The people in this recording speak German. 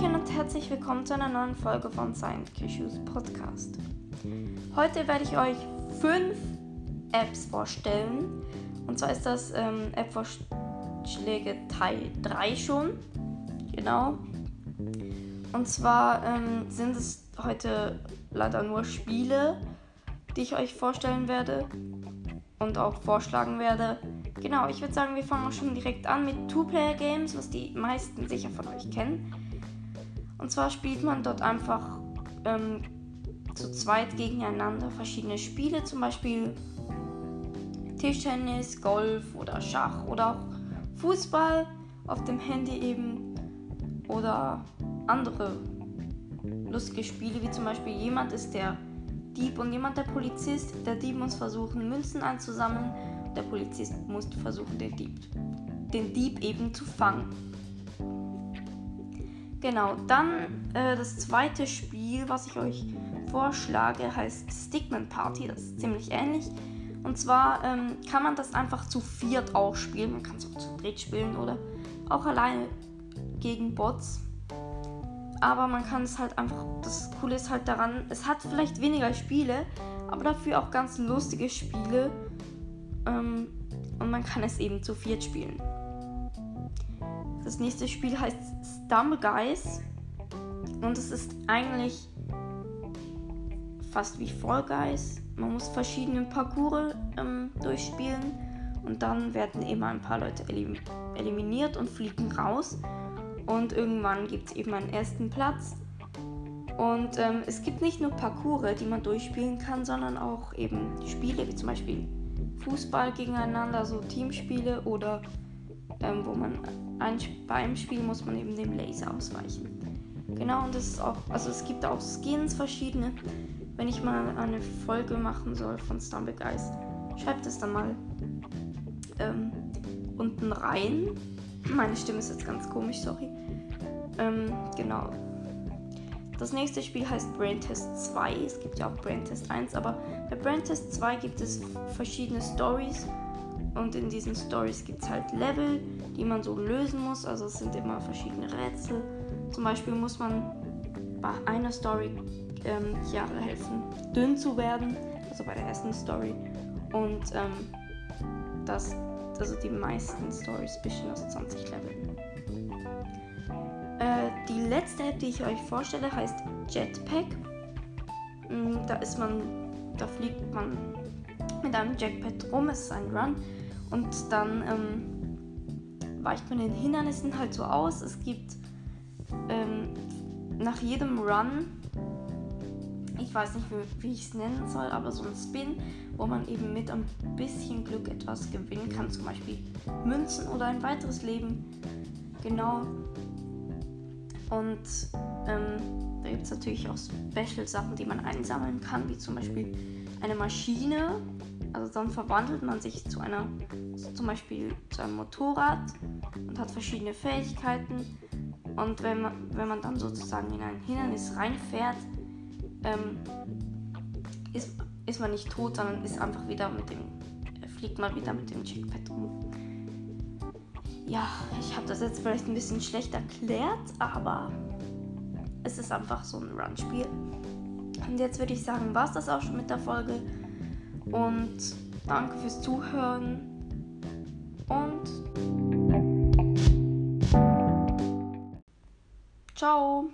Hallöchen und herzlich willkommen zu einer neuen Folge von Science Cashews Podcast. Heute werde ich euch fünf Apps vorstellen. Und zwar ist das ähm, App-Vorschläge Teil 3 schon. Genau. Und zwar ähm, sind es heute leider nur Spiele, die ich euch vorstellen werde und auch vorschlagen werde. Genau, ich würde sagen, wir fangen auch schon direkt an mit Two-Player-Games, was die meisten sicher von euch kennen. Und zwar spielt man dort einfach ähm, zu zweit gegeneinander verschiedene Spiele, zum Beispiel Tischtennis, Golf oder Schach oder auch Fußball auf dem Handy eben oder andere lustige Spiele, wie zum Beispiel jemand ist der Dieb und jemand der Polizist. Der Dieb muss versuchen, Münzen einzusammeln. Der Polizist muss versuchen, den Dieb, den Dieb eben zu fangen. Genau, dann äh, das zweite Spiel, was ich euch vorschlage, heißt Stickman Party. Das ist ziemlich ähnlich. Und zwar ähm, kann man das einfach zu viert auch spielen. Man kann es auch zu dritt spielen oder auch alleine gegen Bots. Aber man kann es halt einfach. Das Coole ist halt daran, es hat vielleicht weniger Spiele, aber dafür auch ganz lustige Spiele. Ähm, und man kann es eben zu viert spielen. Das nächste Spiel heißt Stumble Guys. Und es ist eigentlich fast wie Fall Guys. Man muss verschiedene Parcours ähm, durchspielen. Und dann werden immer ein paar Leute elim eliminiert und fliegen raus. Und irgendwann gibt es eben einen ersten Platz. Und ähm, es gibt nicht nur Parcours, die man durchspielen kann, sondern auch eben Spiele, wie zum Beispiel Fußball gegeneinander, so Teamspiele oder ähm, wo man ein, bei einem Spiel muss man eben dem Laser ausweichen. Genau, und das ist auch, also es gibt auch Skins verschiedene. Wenn ich mal eine Folge machen soll von Stumble Guys, schreibt es dann mal ähm, unten rein. Meine Stimme ist jetzt ganz komisch, sorry. Ähm, genau. Das nächste Spiel heißt Brain Test 2. Es gibt ja auch Brain Test 1, aber bei Brain Test 2 gibt es verschiedene Stories und in diesen Stories gibt es halt Level, die man so lösen muss. Also es sind immer verschiedene Rätsel. Zum Beispiel muss man bei einer Story ähm, Jahre helfen, dünn zu werden. Also bei der ersten Story. Und ähm, das, also die meisten Stories bestehen aus 20 Leveln. Äh, die letzte App, die ich euch vorstelle, heißt Jetpack. Mm, da ist man, da fliegt man mit einem Jackpad rum, es ist ein Run. Und dann ähm, weicht man den Hindernissen halt so aus. Es gibt ähm, nach jedem Run, ich weiß nicht, wie, wie ich es nennen soll, aber so ein Spin, wo man eben mit ein bisschen Glück etwas gewinnen kann, zum Beispiel Münzen oder ein weiteres Leben. Genau. Und ähm, da gibt es natürlich auch Special-Sachen, die man einsammeln kann, wie zum Beispiel eine Maschine. Also dann verwandelt man sich zu einer, zum Beispiel zu einem Motorrad und hat verschiedene Fähigkeiten. Und wenn man, wenn man dann sozusagen in ein Hindernis reinfährt, ähm, ist, ist man nicht tot, sondern ist einfach wieder mit dem, fliegt man wieder mit dem Checkpad rum. Ja, ich habe das jetzt vielleicht ein bisschen schlecht erklärt, aber es ist einfach so ein Run-Spiel. Und jetzt würde ich sagen, war es das auch schon mit der Folge. Und danke fürs Zuhören. Und ciao.